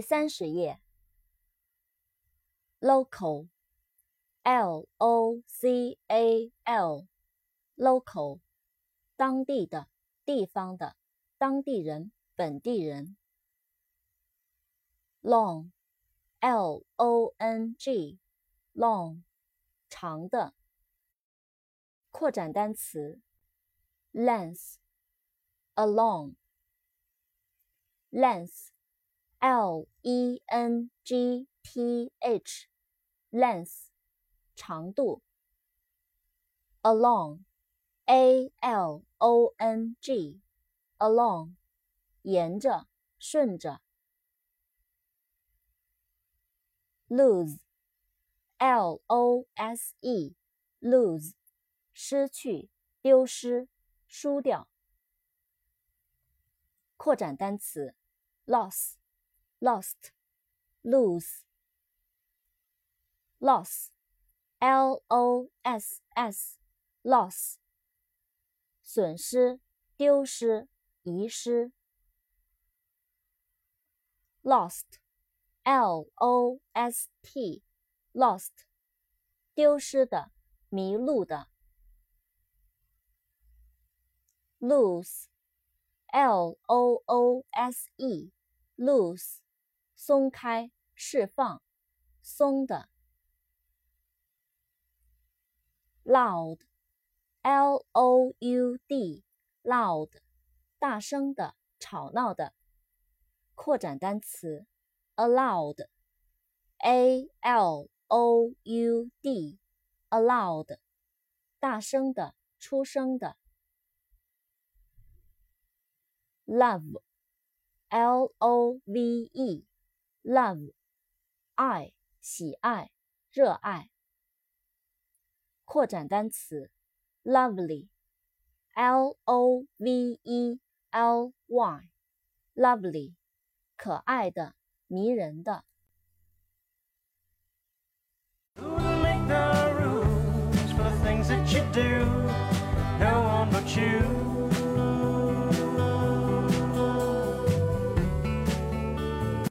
三十页，local，l o c a l，local，当地的地方的当地人本地人。long，l o n g，long，长的。扩展单词，length，along，length。l e n g t h，length，长度。along，a l o n g，along，沿着，顺着。lose，l o s e，lose，失去，丢失，输掉。扩展单词，loss。 lost, lose, loss, l o s s, loss，损失、丢失、遗失。lost, l o s t, lost，丢失的、迷路的。lose, l o o s e, lose。 松开，释放，松的。loud，l o u d，loud，大声的，吵闹的。扩展单词，aloud，a l o u d，aloud，大声的，出声的。love，l o v e。love 爱喜爱热爱扩展单词 lovely lovely lovely 可爱的迷人的